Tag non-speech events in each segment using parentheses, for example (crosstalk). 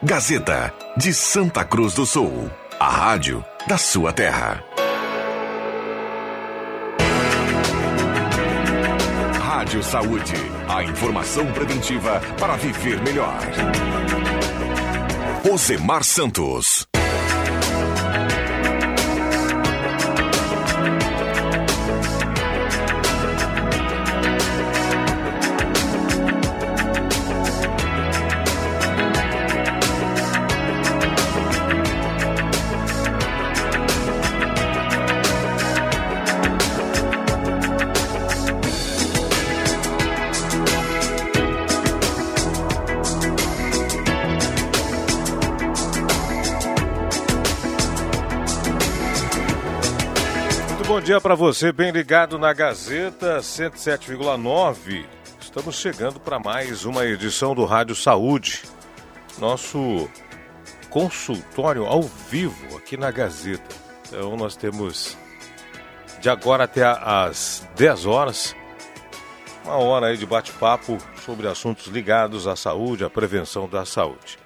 Gazeta de Santa Cruz do Sul. A rádio da sua terra. Rádio Saúde. A informação preventiva para viver melhor. Osemar Santos. Dia para você, bem ligado na Gazeta 107,9. Estamos chegando para mais uma edição do Rádio Saúde, nosso consultório ao vivo aqui na Gazeta. Então nós temos de agora até às 10 horas uma hora aí de bate-papo sobre assuntos ligados à saúde, à prevenção da saúde.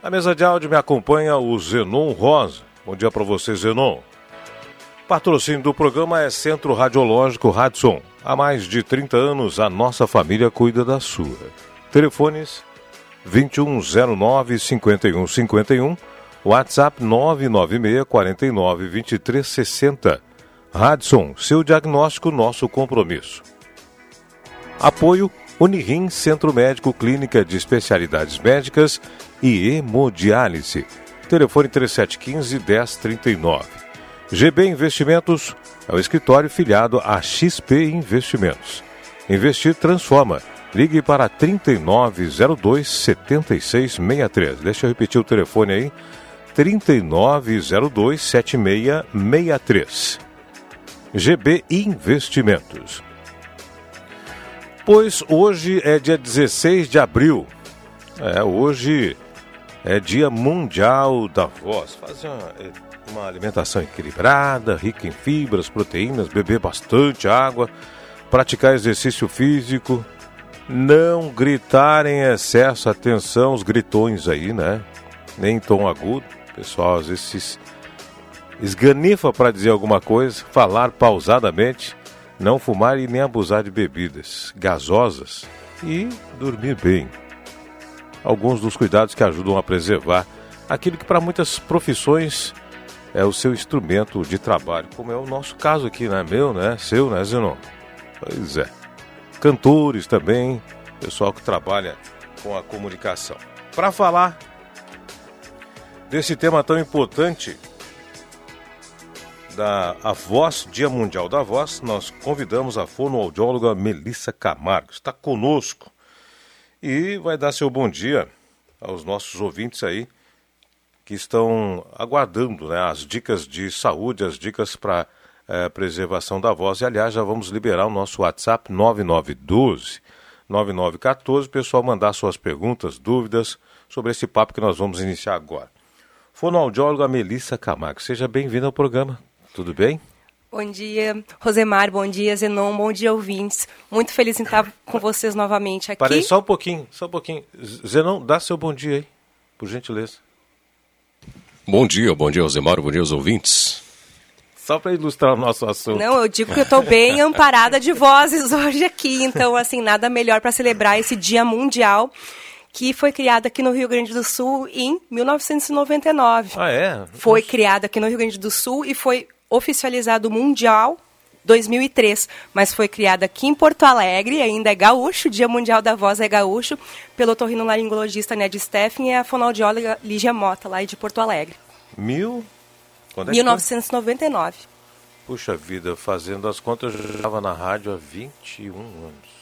Na mesa de áudio me acompanha o Zenon Rosa. Bom dia para você, Zenon. Patrocínio do programa é Centro Radiológico Radson. Há mais de 30 anos, a nossa família cuida da sua. Telefones 2109-5151, WhatsApp 996 49 23 60. Radson, seu diagnóstico, nosso compromisso. Apoio Unirim Centro Médico Clínica de Especialidades Médicas e Hemodiálise. Telefone 3715 1039. GB Investimentos é o escritório filiado a XP Investimentos. Investir transforma. Ligue para 3902 7663. Deixa eu repetir o telefone aí. 3902 7663. GB Investimentos. Pois hoje é dia 16 de abril. É, hoje é dia mundial da voz. Fazer uma uma alimentação equilibrada, rica em fibras, proteínas, beber bastante água, praticar exercício físico, não gritar em excesso, atenção, os gritões aí, né? Nem em tom agudo, pessoal às vezes esganifa para dizer alguma coisa, falar pausadamente, não fumar e nem abusar de bebidas gasosas e dormir bem. Alguns dos cuidados que ajudam a preservar aquilo que para muitas profissões é o seu instrumento de trabalho, como é o nosso caso aqui, né? Meu, né? Seu, né, Zenon? Pois é. Cantores também, pessoal que trabalha com a comunicação. Para falar desse tema tão importante da a voz, Dia Mundial da Voz, nós convidamos a fonoaudióloga Melissa Camargo. Está conosco e vai dar seu bom dia aos nossos ouvintes aí que estão aguardando né, as dicas de saúde, as dicas para é, preservação da voz. E, aliás, já vamos liberar o nosso WhatsApp 9912 9914, o pessoal mandar suas perguntas, dúvidas sobre esse papo que nós vamos iniciar agora. Fonoaudióloga Melissa Camargo, seja bem-vinda ao programa. Tudo bem? Bom dia, Rosemar, bom dia, Zenon, bom dia, ouvintes. Muito feliz em estar com vocês novamente aqui. Parei só um pouquinho, só um pouquinho. Zenon, dá seu bom dia aí, por gentileza. Bom dia, bom dia, Alzemar, bom dia aos ouvintes. Só para ilustrar o nosso assunto. Não, eu digo que eu estou bem (laughs) amparada de vozes hoje aqui, então, assim, nada melhor para celebrar esse Dia Mundial que foi criado aqui no Rio Grande do Sul em 1999. Ah, é? Foi Nossa. criado aqui no Rio Grande do Sul e foi oficializado mundial 2003, mas foi criado aqui em Porto Alegre, ainda é gaúcho, o Dia Mundial da Voz é gaúcho, pelo otorrinolaringologista Ned Steffen e a fonoaudióloga Lígia Mota, lá de Porto Alegre. Mil? Quando é 1999. Puxa vida, fazendo as contas, eu já estava na rádio há 21 anos.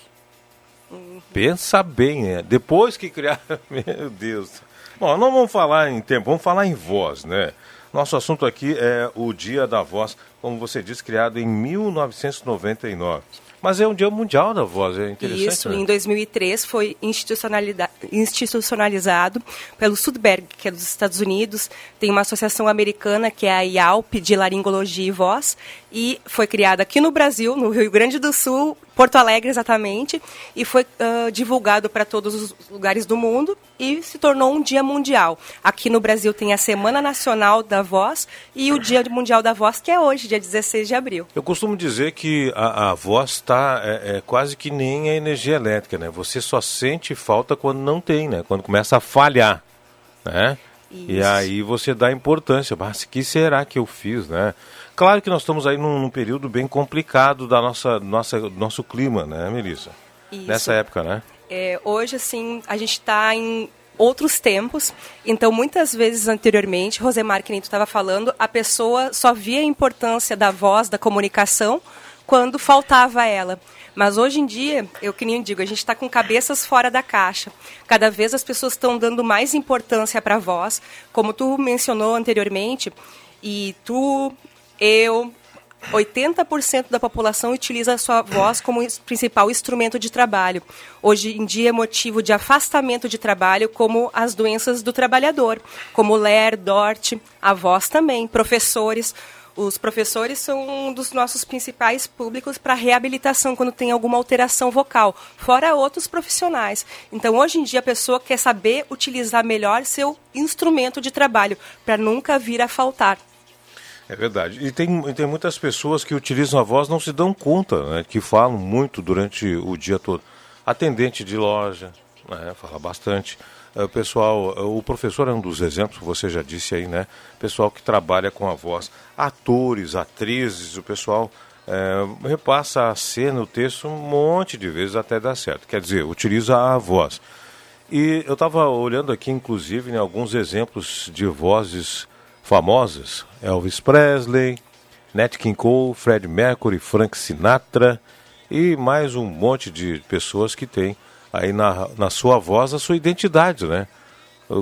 Uhum. Pensa bem, né? Depois que criaram. (laughs) Meu Deus. Bom, não vamos falar em tempo, vamos falar em voz, né? Nosso assunto aqui é o Dia da Voz, como você disse, criado em 1999. Mas é um dia mundial da voz, é interessante. Isso, né? em 2003 foi institucionalizado pelo Sudberg, que é dos Estados Unidos. Tem uma associação americana que é a IALP, de Laringologia e Voz, e foi criada aqui no Brasil, no Rio Grande do Sul, Porto Alegre exatamente, e foi uh, divulgado para todos os lugares do mundo e se tornou um dia mundial. Aqui no Brasil tem a Semana Nacional da Voz e o Dia Mundial da Voz, que é hoje, dia 16 de abril. Eu costumo dizer que a, a voz está é, é, quase que nem a energia elétrica, né? Você só sente falta quando não tem, né? Quando começa a falhar, né? Isso. E aí você dá importância, mas que será que eu fiz, né? Claro que nós estamos aí num, num período bem complicado da nossa, nossa nosso clima, né, Melissa? Isso. Nessa época, né? É, hoje, assim, a gente está em outros tempos. Então, muitas vezes anteriormente, Rosemar, que nem tu estava falando, a pessoa só via a importância da voz, da comunicação, quando faltava ela. Mas hoje em dia, eu que nem digo, a gente está com cabeças fora da caixa. Cada vez as pessoas estão dando mais importância para a voz, como tu mencionou anteriormente, e tu eu 80% da população utiliza a sua voz como principal instrumento de trabalho. Hoje em dia é motivo de afastamento de trabalho, como as doenças do trabalhador, como LER, DORT, a voz também, professores. Os professores são um dos nossos principais públicos para reabilitação quando tem alguma alteração vocal, fora outros profissionais. Então, hoje em dia, a pessoa quer saber utilizar melhor seu instrumento de trabalho, para nunca vir a faltar. É verdade. E tem, tem muitas pessoas que utilizam a voz não se dão conta, né, que falam muito durante o dia todo. Atendente de loja, né, fala bastante. É, o pessoal, é, o professor é um dos exemplos, você já disse aí, né? Pessoal que trabalha com a voz. Atores, atrizes, o pessoal é, repassa a cena, o texto, um monte de vezes até dar certo. Quer dizer, utiliza a voz. E eu estava olhando aqui, inclusive, né, alguns exemplos de vozes famosas: Elvis Presley, Nat King Cole, Fred Mercury, Frank Sinatra e mais um monte de pessoas que têm aí na, na sua voz a sua identidade, né?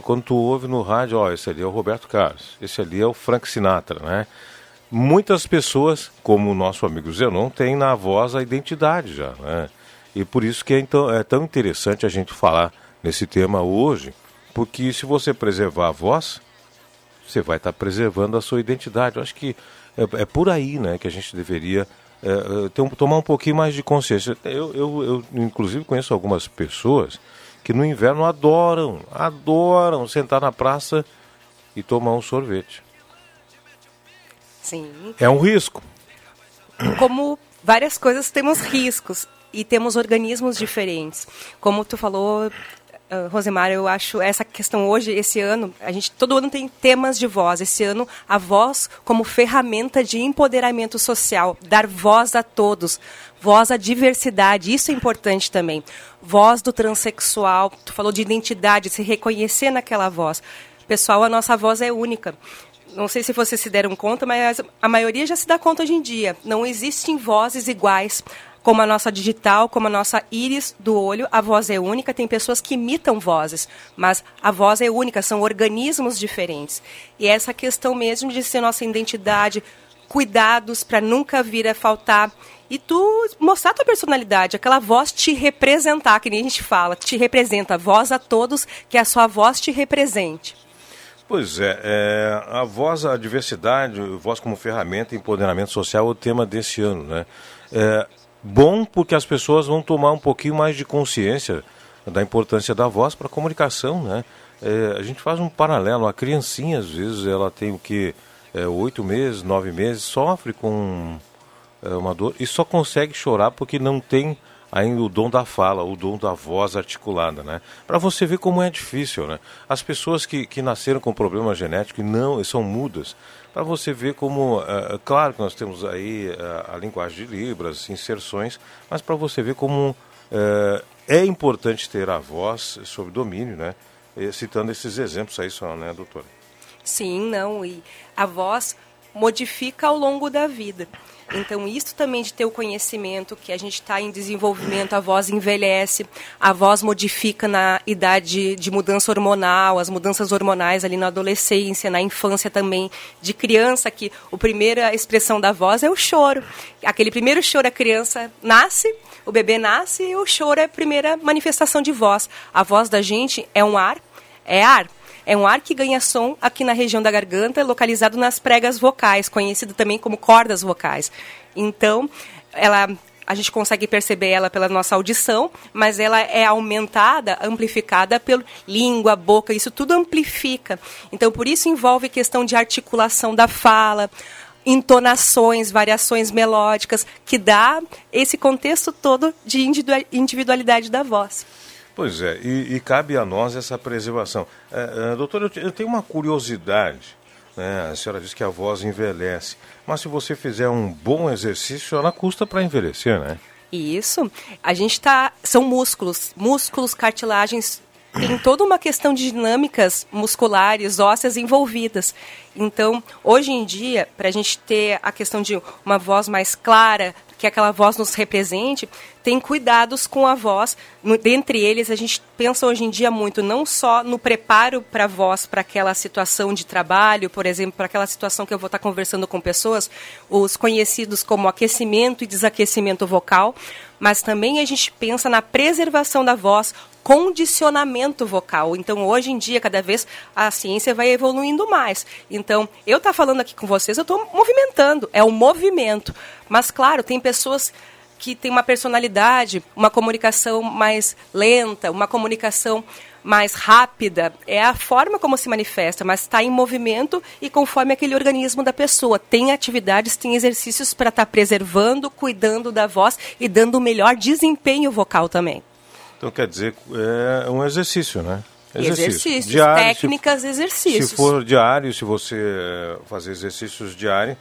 Quando tu ouve no rádio, ó, esse ali é o Roberto Carlos, esse ali é o Frank Sinatra, né? Muitas pessoas, como o nosso amigo Zenon, têm na voz a identidade já, né? E por isso que é, então, é tão interessante a gente falar nesse tema hoje, porque se você preservar a voz, você vai estar preservando a sua identidade. Eu acho que é, é por aí né, que a gente deveria é, é, ter um, tomar um pouquinho mais de consciência. Eu, eu, eu, inclusive, conheço algumas pessoas que no inverno adoram, adoram sentar na praça e tomar um sorvete. Sim. É um risco. Como várias coisas temos riscos e temos organismos diferentes. Como tu falou, Uh, Rosemar, eu acho essa questão hoje, esse ano, a gente todo ano tem temas de voz. Esse ano, a voz como ferramenta de empoderamento social, dar voz a todos, voz à diversidade, isso é importante também. Voz do transexual, tu falou de identidade, se reconhecer naquela voz. Pessoal, a nossa voz é única. Não sei se vocês se deram conta, mas a maioria já se dá conta hoje em dia. Não existem vozes iguais como a nossa digital, como a nossa íris do olho, a voz é única. Tem pessoas que imitam vozes, mas a voz é única, são organismos diferentes. E essa questão mesmo de ser nossa identidade, cuidados para nunca vir a faltar e tu mostrar tua personalidade, aquela voz te representar, que nem a gente fala, te representa, voz a todos, que a sua voz te represente. Pois é, é, a voz, a diversidade, voz como ferramenta, empoderamento social é o tema desse ano, né? É, bom porque as pessoas vão tomar um pouquinho mais de consciência da importância da voz para a comunicação, né? É, a gente faz um paralelo, a criancinha às vezes ela tem o que é, oito meses, nove meses, sofre com é, uma dor e só consegue chorar porque não tem ainda o dom da fala, o dom da voz articulada, né? Para você ver como é difícil, né? As pessoas que, que nasceram com problema genético e não são mudas, para você ver como, uh, claro que nós temos aí uh, a linguagem de Libras, inserções, mas para você ver como uh, é importante ter a voz sob domínio, né? Citando esses exemplos aí só, né, doutora? Sim, não, e a voz modifica ao longo da vida. Então, isso também de ter o conhecimento que a gente está em desenvolvimento, a voz envelhece, a voz modifica na idade de mudança hormonal, as mudanças hormonais ali na adolescência, na infância também, de criança, que a primeira expressão da voz é o choro. Aquele primeiro choro, a criança nasce, o bebê nasce e o choro é a primeira manifestação de voz. A voz da gente é um ar, é ar, é um ar que ganha som aqui na região da garganta, localizado nas pregas vocais, conhecido também como cordas vocais. Então, ela a gente consegue perceber ela pela nossa audição, mas ela é aumentada, amplificada pelo língua, boca, isso tudo amplifica. Então, por isso envolve questão de articulação da fala, entonações, variações melódicas, que dá esse contexto todo de individualidade da voz. Pois é, e, e cabe a nós essa preservação. É, é, doutor, eu, eu, tenho uma curiosidade. Né? A senhora disse que a voz envelhece, mas se você fizer um bom exercício, ela custa para envelhecer, né? Isso. A gente está. São músculos, músculos, cartilagens tem toda uma questão de dinâmicas musculares, ósseas envolvidas. Então, hoje em dia, para a gente ter a questão de uma voz mais clara, que aquela voz nos represente, tem cuidados com a voz. No, dentre eles, a gente pensa hoje em dia muito não só no preparo para a voz, para aquela situação de trabalho, por exemplo, para aquela situação que eu vou estar conversando com pessoas, os conhecidos como aquecimento e desaquecimento vocal, mas também a gente pensa na preservação da voz, condicionamento vocal. Então, hoje em dia, cada vez a ciência vai evoluindo mais. Então, eu estar tá falando aqui com vocês, eu estou movimentando, é o movimento. Mas, claro, tem pessoas que têm uma personalidade, uma comunicação mais lenta, uma comunicação mais rápida, é a forma como se manifesta, mas está em movimento e conforme aquele organismo da pessoa. Tem atividades, tem exercícios para estar tá preservando, cuidando da voz e dando o melhor desempenho vocal também. Então quer dizer, é um exercício, né? Exercício. Exercícios, diário, técnicas, se, exercícios. Se for diário, se você fazer exercícios diários,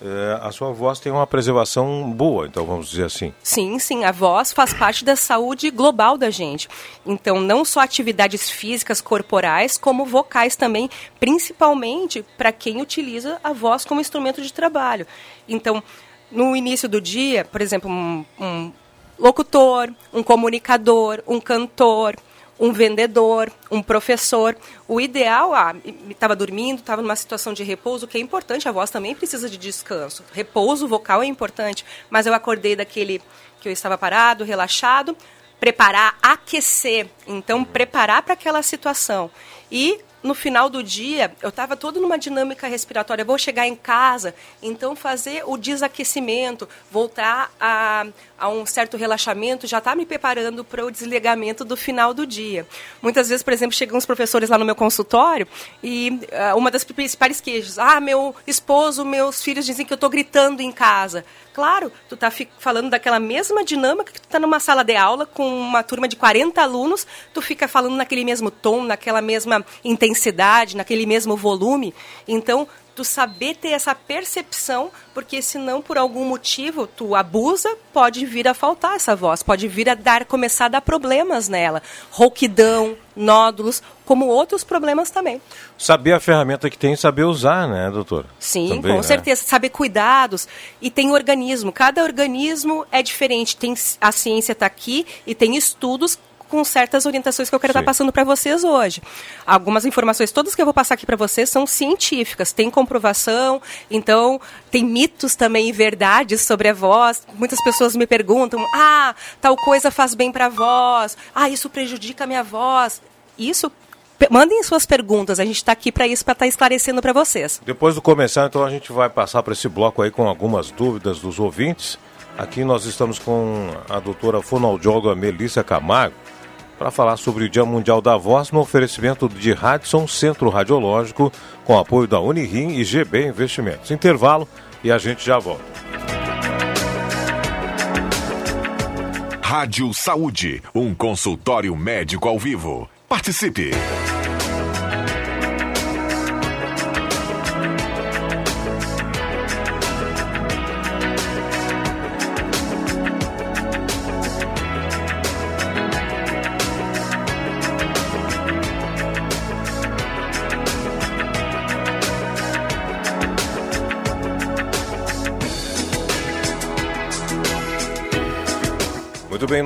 é, a sua voz tem uma preservação boa, então vamos dizer assim. Sim, sim, a voz faz parte da saúde global da gente. Então, não só atividades físicas, corporais, como vocais também, principalmente para quem utiliza a voz como instrumento de trabalho. Então, no início do dia, por exemplo, um, um locutor, um comunicador, um cantor, um vendedor, um professor. O ideal, ah, estava dormindo, estava numa situação de repouso, que é importante, a voz também precisa de descanso. Repouso vocal é importante, mas eu acordei daquele que eu estava parado, relaxado, preparar, aquecer, então preparar para aquela situação. E no final do dia, eu estava todo numa dinâmica respiratória. vou chegar em casa, então fazer o desaquecimento, voltar a, a um certo relaxamento, já está me preparando para o desligamento do final do dia. Muitas vezes, por exemplo, chegam uns professores lá no meu consultório e uh, uma das principais queixas, ah, meu esposo, meus filhos dizem que eu estou gritando em casa. Claro, tu está falando daquela mesma dinâmica que tu está numa sala de aula com uma turma de 40 alunos, tu fica falando naquele mesmo tom, naquela mesma intensidade, naquele mesmo volume. Então, tu saber ter essa percepção, porque senão por algum motivo tu abusa, pode vir a faltar essa voz, pode vir a dar começar a dar problemas nela, rouquidão, nódulos, como outros problemas também. Saber a ferramenta que tem, saber usar, né, doutor? Sim, também, com né? certeza, saber cuidados e tem organismo, cada organismo é diferente, tem a ciência está aqui e tem estudos com certas orientações que eu quero estar passando para vocês hoje. Algumas informações, todas que eu vou passar aqui para vocês, são científicas, tem comprovação, então tem mitos também e verdades sobre a voz. Muitas pessoas me perguntam: ah, tal coisa faz bem para a voz, ah, isso prejudica a minha voz. Isso mandem suas perguntas, a gente está aqui para isso, para estar tá esclarecendo para vocês. Depois do começar, então a gente vai passar para esse bloco aí com algumas dúvidas dos ouvintes. Aqui nós estamos com a doutora fonoaudióloga Melissa Camargo, para falar sobre o Dia Mundial da Voz no oferecimento de Radisson Centro Radiológico, com apoio da Unirim e GB Investimentos. Intervalo e a gente já volta. Rádio Saúde, um consultório médico ao vivo. Participe!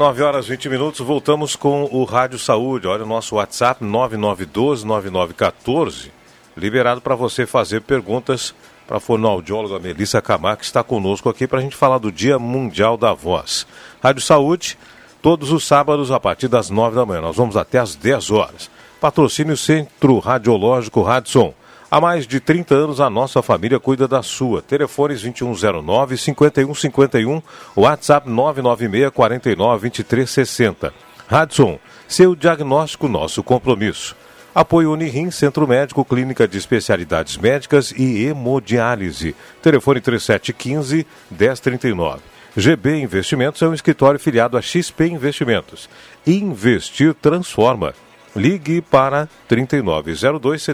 9 horas 20 minutos, voltamos com o Rádio Saúde. Olha o nosso WhatsApp 9912-9914, liberado para você fazer perguntas para a fonoaudióloga Melissa Camargo, que está conosco aqui para a gente falar do Dia Mundial da Voz. Rádio Saúde, todos os sábados a partir das 9 da manhã. Nós vamos até às 10 horas. Patrocínio Centro Radiológico Radson Há mais de 30 anos a nossa família cuida da sua. Telefones 2109-5151, WhatsApp 996 49 2360. Radson, seu diagnóstico, nosso compromisso. Apoio Unirim, Centro Médico, Clínica de Especialidades Médicas e Hemodiálise. Telefone 3715-1039. GB Investimentos é um escritório filiado a XP Investimentos. Investir transforma. Ligue para 3902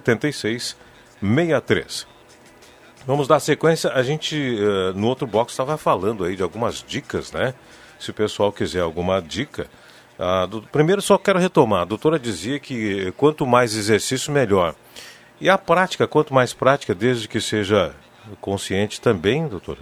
7663. Vamos dar sequência. A gente, uh, no outro box, estava falando aí de algumas dicas, né? Se o pessoal quiser alguma dica. Ah, do, primeiro, só quero retomar. A doutora dizia que quanto mais exercício, melhor. E a prática, quanto mais prática, desde que seja consciente também, doutora?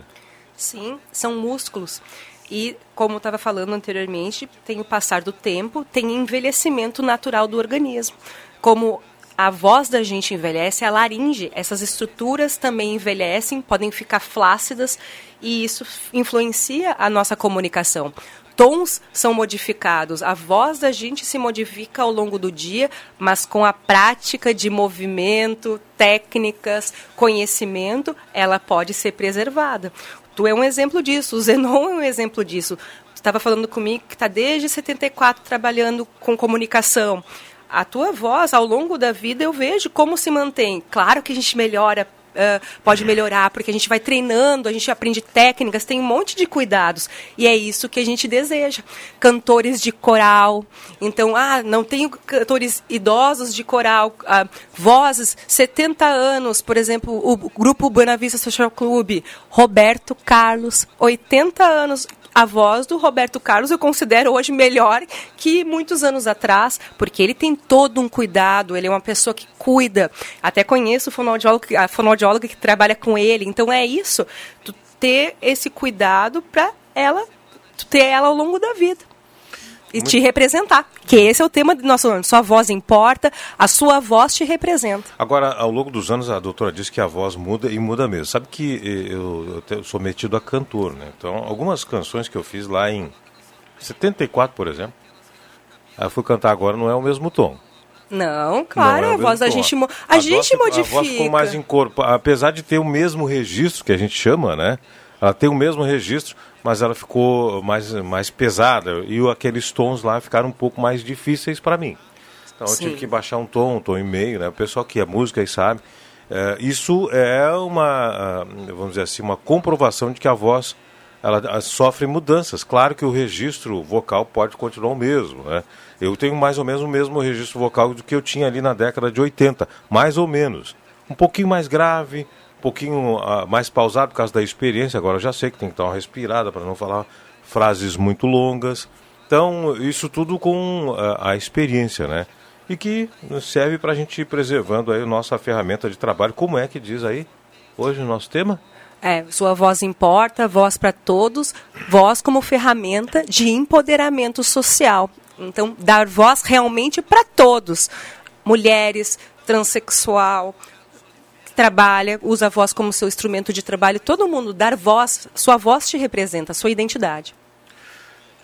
Sim, são músculos. E, como estava falando anteriormente, tem o passar do tempo, tem envelhecimento natural do organismo. Como a voz da gente envelhece, a laringe, essas estruturas também envelhecem, podem ficar flácidas e isso influencia a nossa comunicação tons são modificados, a voz da gente se modifica ao longo do dia, mas com a prática de movimento, técnicas, conhecimento, ela pode ser preservada. Tu é um exemplo disso, o Zenon é um exemplo disso. Estava falando comigo que está desde 74 trabalhando com comunicação. A tua voz, ao longo da vida, eu vejo como se mantém. Claro que a gente melhora uh, pode melhorar, porque a gente vai treinando, a gente aprende técnicas, tem um monte de cuidados. E é isso que a gente deseja. Cantores de coral. Então, ah, não tenho cantores idosos de coral, uh, vozes, 70 anos, por exemplo, o grupo Buena Vista Social Club, Roberto Carlos, 80 anos a voz do Roberto Carlos eu considero hoje melhor que muitos anos atrás, porque ele tem todo um cuidado, ele é uma pessoa que cuida. Até conheço fonoaudiólogo, a fonoaudióloga que trabalha com ele. Então é isso, ter esse cuidado para ela, ter ela ao longo da vida e Muito... te representar. Que esse é o tema do nosso ano. Sua voz importa, a sua voz te representa. Agora, ao longo dos anos, a doutora disse que a voz muda e muda mesmo. Sabe que eu, eu sou metido a cantor, né? Então, algumas canções que eu fiz lá em 74, por exemplo, eu fui cantar agora, não é o mesmo tom. Não, claro, não é a voz da gente, a, a gente voz, modifica. A voz ficou mais em corpo, apesar de ter o mesmo registro que a gente chama, né? Ela tem o mesmo registro, mas ela ficou mais, mais pesada e aqueles tons lá ficaram um pouco mais difíceis para mim. Então Sim. eu tive que baixar um tom, um tom e meio, né? O pessoal que é música aí sabe. É, isso é uma, ah, vamos dizer assim, uma comprovação de que a voz ela sofre mudanças. Claro que o registro vocal pode continuar o mesmo, né? Eu tenho mais ou menos o mesmo registro vocal do que eu tinha ali na década de 80, mais ou menos. Um pouquinho mais grave, um pouquinho uh, mais pausado por causa da experiência. Agora eu já sei que tem que dar uma respirada para não falar frases muito longas. Então, isso tudo com uh, a experiência, né? E que serve para a gente ir preservando aí a nossa ferramenta de trabalho. Como é que diz aí hoje o nosso tema? É, sua voz importa, voz para todos, voz como ferramenta de empoderamento social. Então, dar voz realmente para todos. Mulheres, transexual, trabalha, usa a voz como seu instrumento de trabalho, todo mundo dar voz, sua voz te representa, sua identidade.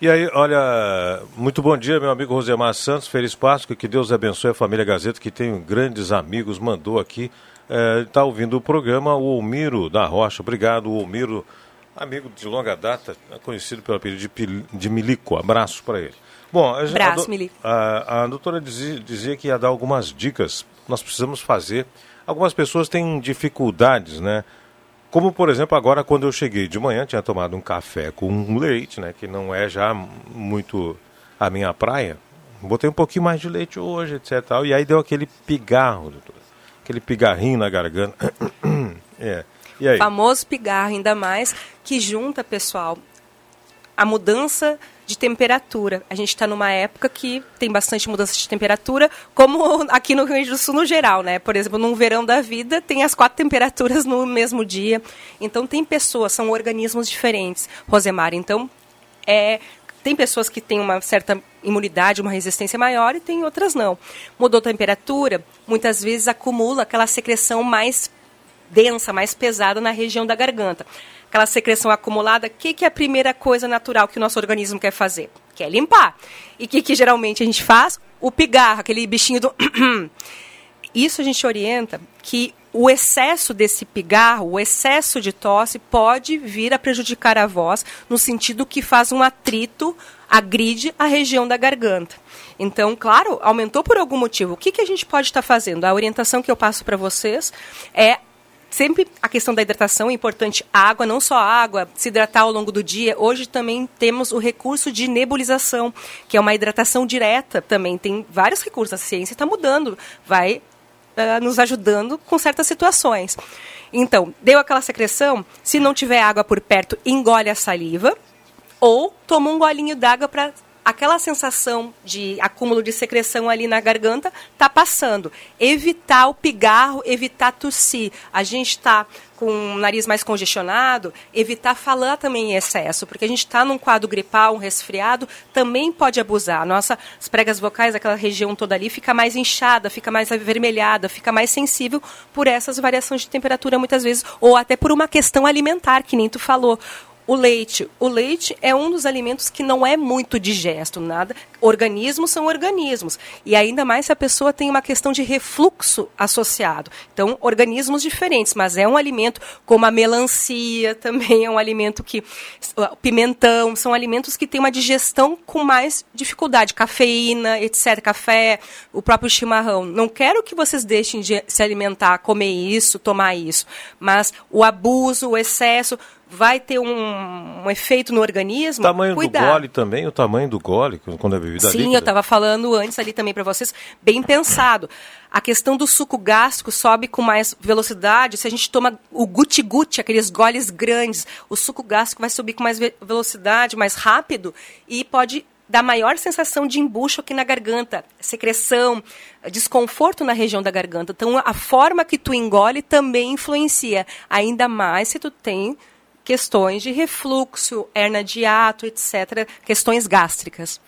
E aí, olha, muito bom dia, meu amigo Rosemar Santos, feliz Páscoa, que Deus abençoe a família Gazeta, que tem grandes amigos, mandou aqui, está é, ouvindo o programa, o Olmiro da Rocha, obrigado, Olmiro, amigo de longa data, conhecido pelo apelido de, de Milico, abraço para ele. Bom, a, Abraço, a, Milico. A, a doutora dizia, dizia que ia dar algumas dicas, nós precisamos fazer Algumas pessoas têm dificuldades, né? Como, por exemplo, agora quando eu cheguei de manhã, tinha tomado um café com leite, né? Que não é já muito a minha praia. Botei um pouquinho mais de leite hoje, etc. E aí deu aquele pigarro, doutor. Aquele pigarrinho na garganta. (coughs) é. E aí? Famoso pigarro, ainda mais que junta, pessoal, a mudança de temperatura. A gente está numa época que tem bastante mudança de temperatura, como (laughs) aqui no Rio Grande do Sul no geral, né? Por exemplo, num verão da vida tem as quatro temperaturas no mesmo dia. Então tem pessoas, são organismos diferentes, Rosemar. Então é tem pessoas que têm uma certa imunidade, uma resistência maior e tem outras não. Mudou a temperatura, muitas vezes acumula aquela secreção mais densa, mais pesada na região da garganta aquela secreção acumulada, o que, que é a primeira coisa natural que o nosso organismo quer fazer? Quer limpar. E o que, que geralmente a gente faz? O pigarro, aquele bichinho do. (clears throat) Isso a gente orienta que o excesso desse pigarro, o excesso de tosse pode vir a prejudicar a voz no sentido que faz um atrito, agride a região da garganta. Então, claro, aumentou por algum motivo. O que, que a gente pode estar fazendo? A orientação que eu passo para vocês é sempre a questão da hidratação é importante. água, não só água, se hidratar ao longo do dia. Hoje também temos o recurso de nebulização, que é uma hidratação direta também. Tem vários recursos. A ciência está mudando, vai uh, nos ajudando com certas situações. Então, deu aquela secreção, se não tiver água por perto, engole a saliva ou toma um golinho d'água para aquela sensação de acúmulo de secreção ali na garganta tá passando. Evitar o pigarro, evitar tossir. A gente está com o nariz mais congestionado, evitar falar também em excesso, porque a gente está num quadro gripal, um resfriado, também pode abusar. Nossas pregas vocais, aquela região toda ali, fica mais inchada, fica mais avermelhada, fica mais sensível por essas variações de temperatura muitas vezes, ou até por uma questão alimentar, que tu falou o leite. O leite é um dos alimentos que não é muito digesto, nada. Organismos são organismos. E ainda mais se a pessoa tem uma questão de refluxo associado. Então, organismos diferentes, mas é um alimento como a melancia, (laughs) também é um alimento que. Pimentão, são alimentos que têm uma digestão com mais dificuldade. Cafeína, etc. Café, o próprio chimarrão. Não quero que vocês deixem de se alimentar, comer isso, tomar isso. Mas o abuso, o excesso vai ter um, um efeito no organismo. O tamanho cuidar. do gole também, o tamanho do gole, quando é bebida Sim, líquida. eu estava falando antes ali também para vocês, bem pensado. A questão do suco gástrico sobe com mais velocidade. Se a gente toma o guti-guti, aqueles goles grandes, o suco gástrico vai subir com mais velocidade, mais rápido e pode dar maior sensação de embucho aqui na garganta, secreção, desconforto na região da garganta. Então, a forma que tu engole também influencia, ainda mais se tu tem questões de refluxo, hernia de ato, etc., questões gástricas.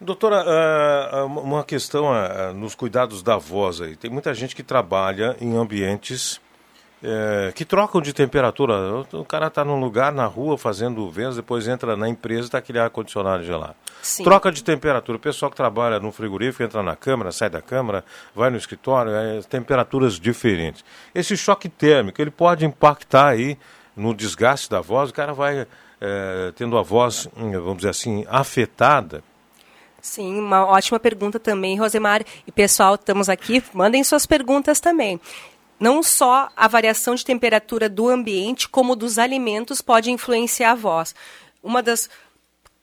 Doutora, uh, uma questão uh, nos cuidados da voz aí. Tem muita gente que trabalha em ambientes que trocam de temperatura. O, cara está num lugar, na rua, fazendo vendas, depois entra na empresa e está aquele ar-condicionado gelado. Sim. Troca de temperatura. O pessoal que trabalha no frigorífico entra na câmara, sai da câmara, vai no escritório, é, temperaturas diferentes. Esse choque térmico, ele pode impactar aí no desgaste da voz, o cara vai é, tendo a voz, hum, vamos dizer assim, afetada. Sim, uma ótima pergunta também, Rosemar. E pessoal, estamos aqui, mandem suas perguntas também. Não só a variação de temperatura do ambiente, como dos alimentos pode influenciar a voz. Uma das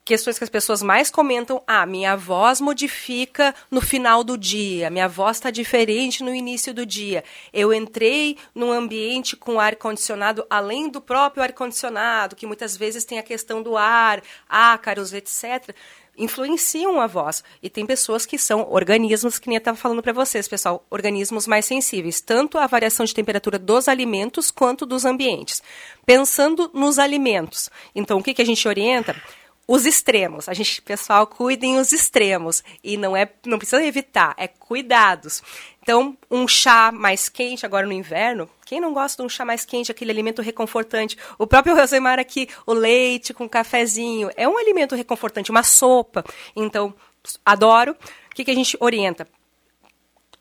questões que as pessoas mais comentam, ah, minha voz modifica no final do dia, minha voz está diferente no início do dia. Eu entrei num ambiente com ar condicionado, além do próprio ar condicionado, que muitas vezes tem a questão do ar, ácaros, etc influenciam a voz. E tem pessoas que são organismos, que nem eu estava falando para vocês, pessoal, organismos mais sensíveis, tanto à variação de temperatura dos alimentos quanto dos ambientes. Pensando nos alimentos, então o que, que a gente orienta? Os extremos. A gente, pessoal, cuidem os extremos e não é, não precisa evitar, é cuidados. Então, um chá mais quente agora no inverno, quem não gosta de um chá mais quente, aquele alimento reconfortante? O próprio Rosemar aqui, o leite com cafezinho, é um alimento reconfortante, uma sopa. Então, adoro. O que, que a gente orienta?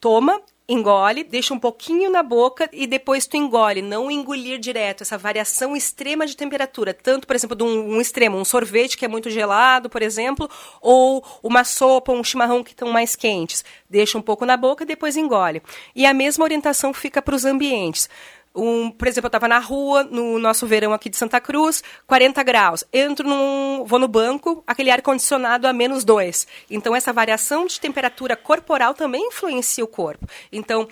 Toma engole, deixa um pouquinho na boca e depois tu engole, não engolir direto, essa variação extrema de temperatura, tanto, por exemplo, de um, um extremo, um sorvete que é muito gelado, por exemplo, ou uma sopa, um chimarrão que estão mais quentes. Deixa um pouco na boca e depois engole. E a mesma orientação fica para os ambientes. Um, por exemplo, eu estava na rua, no nosso verão aqui de Santa Cruz, 40 graus. Entro num. vou no banco, aquele ar-condicionado a menos 2. Então, essa variação de temperatura corporal também influencia o corpo. Então,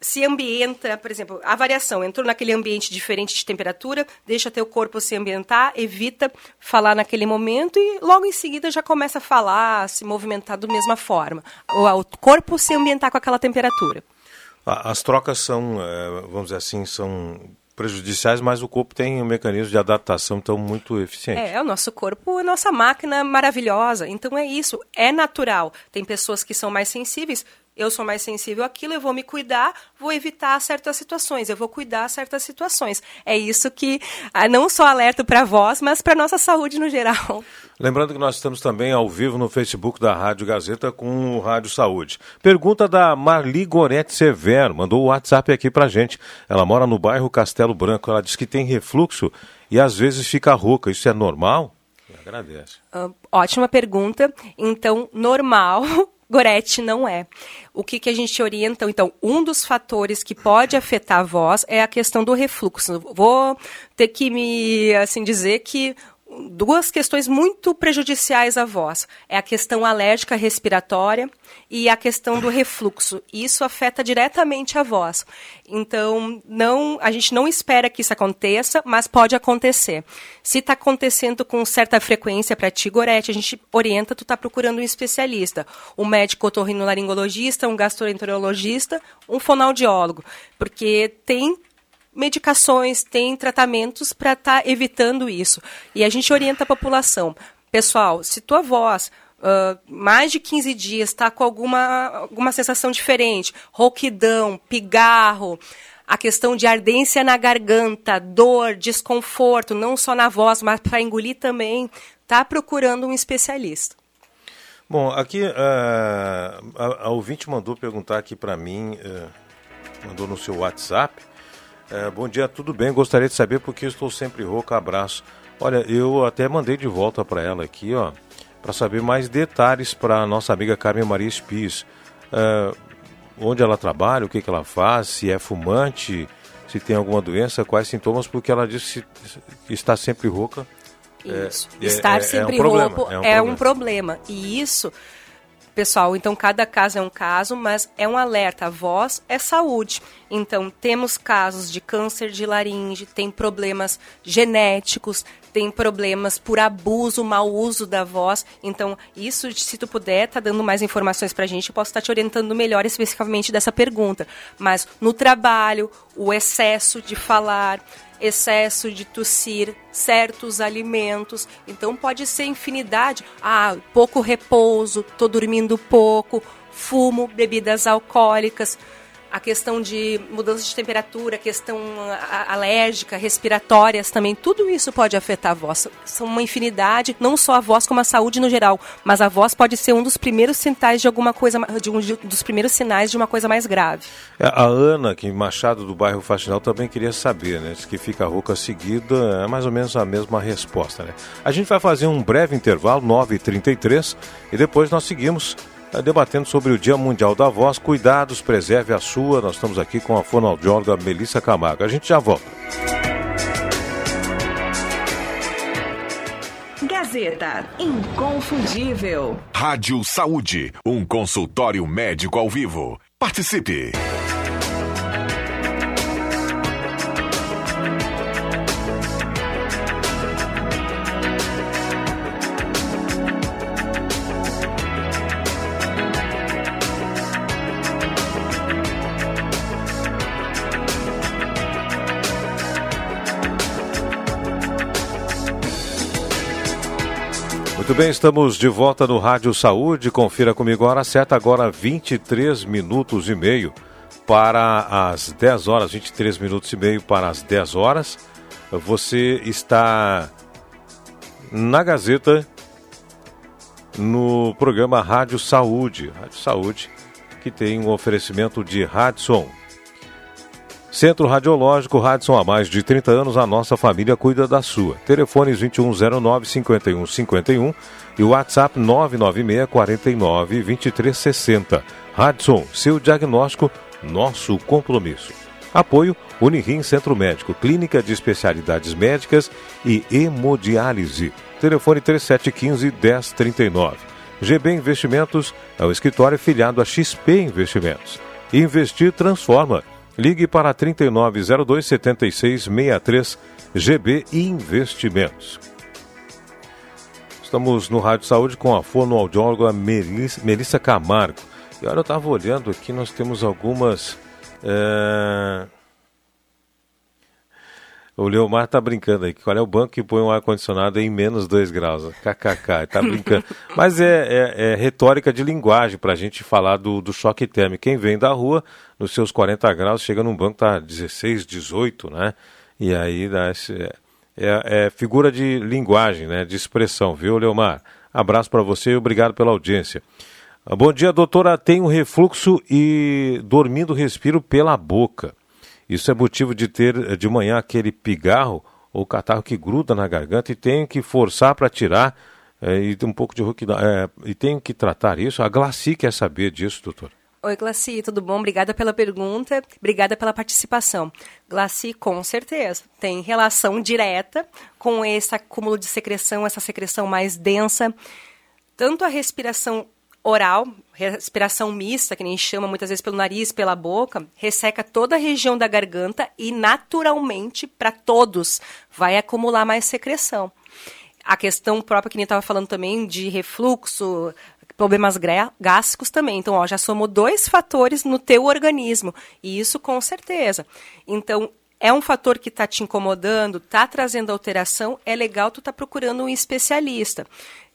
se ambienta, por exemplo, a variação, entrou naquele ambiente diferente de temperatura, deixa teu corpo se ambientar, evita falar naquele momento e logo em seguida já começa a falar, se movimentar da mesma forma. O, o corpo se ambientar com aquela temperatura. As trocas são, é, vamos dizer assim, são prejudiciais, mas o corpo tem um mecanismo de adaptação tão muito eficiente. É, o nosso corpo é nossa máquina maravilhosa. Então é isso, é natural. Tem pessoas que são mais sensíveis, eu sou mais sensível àquilo, eu vou me cuidar, vou evitar certas situações, eu vou cuidar certas situações. É isso que ah, não só alerta para vós, mas para nossa saúde no geral. (laughs) Lembrando que nós estamos também ao vivo no Facebook da Rádio Gazeta com o Rádio Saúde. Pergunta da Marli Gorete Severo, mandou o WhatsApp aqui pra gente. Ela mora no bairro Castelo Branco, ela diz que tem refluxo e às vezes fica rouca. Isso é normal? Agradece. Uh, ótima pergunta. Então, normal (laughs) Gorete não é. O que, que a gente orienta? Então, um dos fatores que pode afetar a voz é a questão do refluxo. Vou ter que me assim dizer que duas questões muito prejudiciais à voz. É a questão alérgica respiratória e a questão do refluxo. Isso afeta diretamente a voz. Então, não, a gente não espera que isso aconteça, mas pode acontecer. Se está acontecendo com certa frequência para ti, Gorete, a gente orienta tu tá procurando um especialista, um médico otorrinolaringologista, um gastroenterologista, um fonoaudiólogo, porque tem medicações, tem tratamentos para estar tá evitando isso. E a gente orienta a população. Pessoal, se tua voz Uh, mais de 15 dias está com alguma, alguma sensação diferente, rouquidão, pigarro, a questão de ardência na garganta, dor, desconforto, não só na voz, mas para engolir também, está procurando um especialista. Bom, aqui uh, a, a, ouvinte mandou perguntar aqui para mim, uh, mandou no seu WhatsApp, é, bom dia, tudo bem? Gostaria de saber porque eu estou sempre rouca. Abraço. Olha, eu até mandei de volta para ela aqui, ó, para saber mais detalhes para a nossa amiga Carmen Maria Spies. É, onde ela trabalha, o que, que ela faz, se é fumante, se tem alguma doença, quais sintomas, porque ela disse que está sempre rouca. Isso. É, Estar é, sempre é um rouco é, um, é problema. um problema. E isso pessoal, então cada caso é um caso, mas é um alerta. A voz é saúde. Então, temos casos de câncer de laringe, tem problemas genéticos, tem problemas por abuso, mau uso da voz. Então, isso, se tu puder, tá dando mais informações para a gente, eu posso estar te orientando melhor especificamente dessa pergunta. Mas no trabalho, o excesso de falar, excesso de tossir certos alimentos. Então pode ser infinidade. Ah, pouco repouso, tô dormindo pouco, fumo, bebidas alcoólicas a questão de mudança de temperatura, questão alérgica, respiratórias também, tudo isso pode afetar a voz. São uma infinidade, não só a voz como a saúde no geral, mas a voz pode ser um dos primeiros sinais de alguma coisa, de um dos primeiros sinais de uma coisa mais grave. É, a Ana, que Machado do bairro Faxinal também queria saber, né? Diz que fica rouca seguida, é mais ou menos a mesma resposta, né? A gente vai fazer um breve intervalo, 9h33, e depois nós seguimos debatendo sobre o Dia Mundial da Voz. Cuidados, preserve a sua. Nós estamos aqui com a fonoaudióloga Melissa Camargo. A gente já volta. Gazeta, inconfundível. Rádio Saúde, um consultório médico ao vivo. Participe! Bem, estamos de volta no Rádio Saúde. Confira comigo a hora certa, agora 23 minutos e meio para as 10 horas, 23 minutos e meio para as 10 horas. Você está na Gazeta no programa Rádio Saúde. Rádio Saúde, que tem um oferecimento de Radson Centro Radiológico Radson há mais de 30 anos, a nossa família cuida da sua. Telefones 2109-5151 e WhatsApp 996 49 2360. Radson, seu diagnóstico, nosso compromisso. Apoio Unirim Centro Médico, Clínica de Especialidades Médicas e Hemodiálise. Telefone 3715 1039. GB Investimentos é o escritório filiado a XP Investimentos. Investir transforma. Ligue para 3902 7663 GB Investimentos. Estamos no Rádio Saúde com a fonoaudióloga Melissa, Camargo. E olha, eu estava olhando aqui, nós temos algumas. É... O Leomar tá brincando aí. Qual é o banco que põe um ar-condicionado em menos 2 graus? KKK, tá brincando. (laughs) Mas é, é, é retórica de linguagem para a gente falar do, do choque térmico. Quem vem da rua, nos seus 40 graus, chega num banco, tá 16, 18, né? E aí dá esse, é, é, figura de linguagem, né? De expressão, viu, Leomar? Abraço para você e obrigado pela audiência. Ah, bom dia, doutora. Tenho refluxo e dormindo respiro pela boca. Isso é motivo de ter de manhã aquele pigarro ou catarro que gruda na garganta e tenho que forçar para tirar é, e um pouco de. É, e tenho que tratar isso. A Glaci quer saber disso, doutor. Oi, Glaci, tudo bom? Obrigada pela pergunta, obrigada pela participação. Glaci, com certeza, tem relação direta com esse acúmulo de secreção, essa secreção mais densa. Tanto a respiração oral, respiração mista, que nem chama muitas vezes pelo nariz, pela boca, resseca toda a região da garganta e naturalmente para todos vai acumular mais secreção. A questão própria que nem estava falando também de refluxo, problemas gástricos também. Então, ó, já somou dois fatores no teu organismo, e isso com certeza. Então, é um fator que está te incomodando, está trazendo alteração, é legal tu estar tá procurando um especialista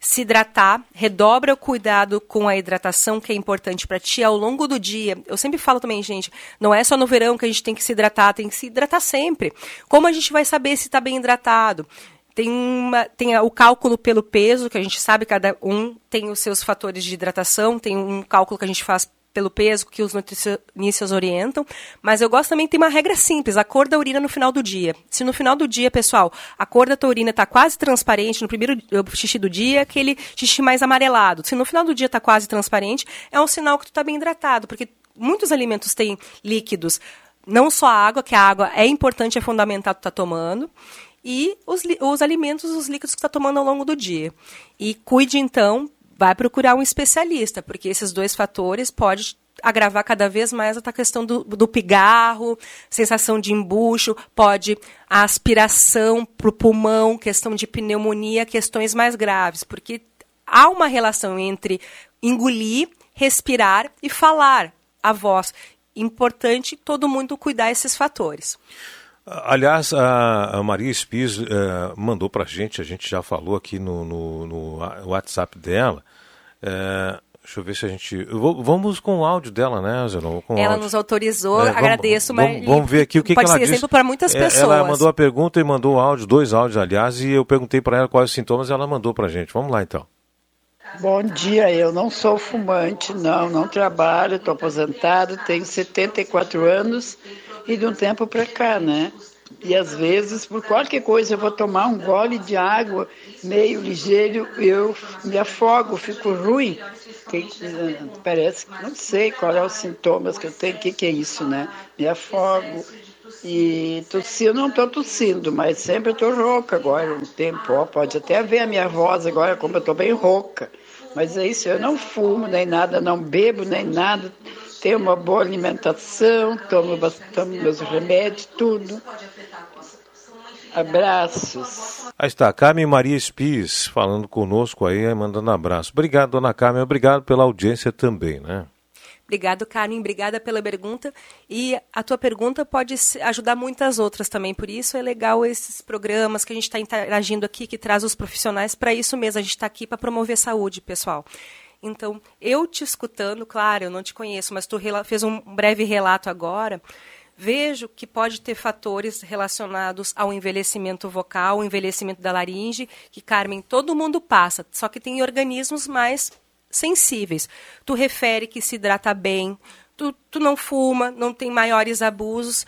se hidratar, redobra o cuidado com a hidratação, que é importante para ti ao longo do dia. Eu sempre falo também, gente, não é só no verão que a gente tem que se hidratar, tem que se hidratar sempre. Como a gente vai saber se está bem hidratado? Tem, uma, tem o cálculo pelo peso, que a gente sabe cada um tem os seus fatores de hidratação, tem um cálculo que a gente faz pelo peso que os nutricionistas orientam, mas eu gosto também de ter uma regra simples, a cor da urina no final do dia. Se no final do dia, pessoal, a cor da tua urina está quase transparente, no primeiro xixi do dia, aquele xixi mais amarelado. Se no final do dia está quase transparente, é um sinal que tu está bem hidratado, porque muitos alimentos têm líquidos, não só a água, que a água é importante, é fundamental tu tá tomando, e os, os alimentos, os líquidos que está tomando ao longo do dia. E cuide, então, vai procurar um especialista, porque esses dois fatores podem agravar cada vez mais a questão do, do pigarro, sensação de embucho, pode a aspiração para o pulmão, questão de pneumonia, questões mais graves, porque há uma relação entre engolir, respirar e falar a voz. Importante todo mundo cuidar esses fatores. Aliás, a, Maria Spies uh, mandou para a gente, a gente já falou aqui no, no, no WhatsApp dela. Uh, deixa eu ver se a gente. Vou, vamos com o áudio dela, né, Zenon? ela áudio. nos autorizou, é, agradeço, vamos, mas. Vamos ver aqui o que, pode que ela ser disse. exemplo para muitas pessoas. Ela mandou a pergunta e mandou o áudio, dois áudios, aliás, e eu perguntei para ela quais os sintomas e ela mandou para a gente. Vamos lá então. Bom dia, eu não sou fumante, não, não trabalho, estou aposentado, tenho 74 anos e de um tempo para cá, né? E às vezes, por qualquer coisa, eu vou tomar um gole de água meio ligeiro, eu me afogo, fico ruim. Parece que não sei qual é os sintomas que eu tenho, o que, que é isso, né? Me afogo. E tossir, não estou tossindo, mas sempre estou rouca agora, um tempo. Ó, pode até ver a minha voz agora, como eu estou bem rouca. Mas é isso, eu não fumo nem nada, não bebo nem nada tenho uma boa alimentação, tomo, tomo meus remédios, tudo. Abraços. Aí está, Carmen Maria Spies falando conosco aí, mandando abraço. Obrigado, dona Carmen, obrigado pela audiência também, né? Obrigado, Carmen. Obrigada pela pergunta. E a tua pergunta pode ajudar muitas outras também. Por isso é legal esses programas que a gente está interagindo aqui, que traz os profissionais para isso mesmo. A gente está aqui para promover saúde, pessoal. Então, eu te escutando, claro, eu não te conheço, mas tu fez um breve relato agora. Vejo que pode ter fatores relacionados ao envelhecimento vocal, o envelhecimento da laringe, que, Carmen, todo mundo passa, só que tem organismos mais sensíveis. Tu refere que se hidrata bem, tu, tu não fuma, não tem maiores abusos.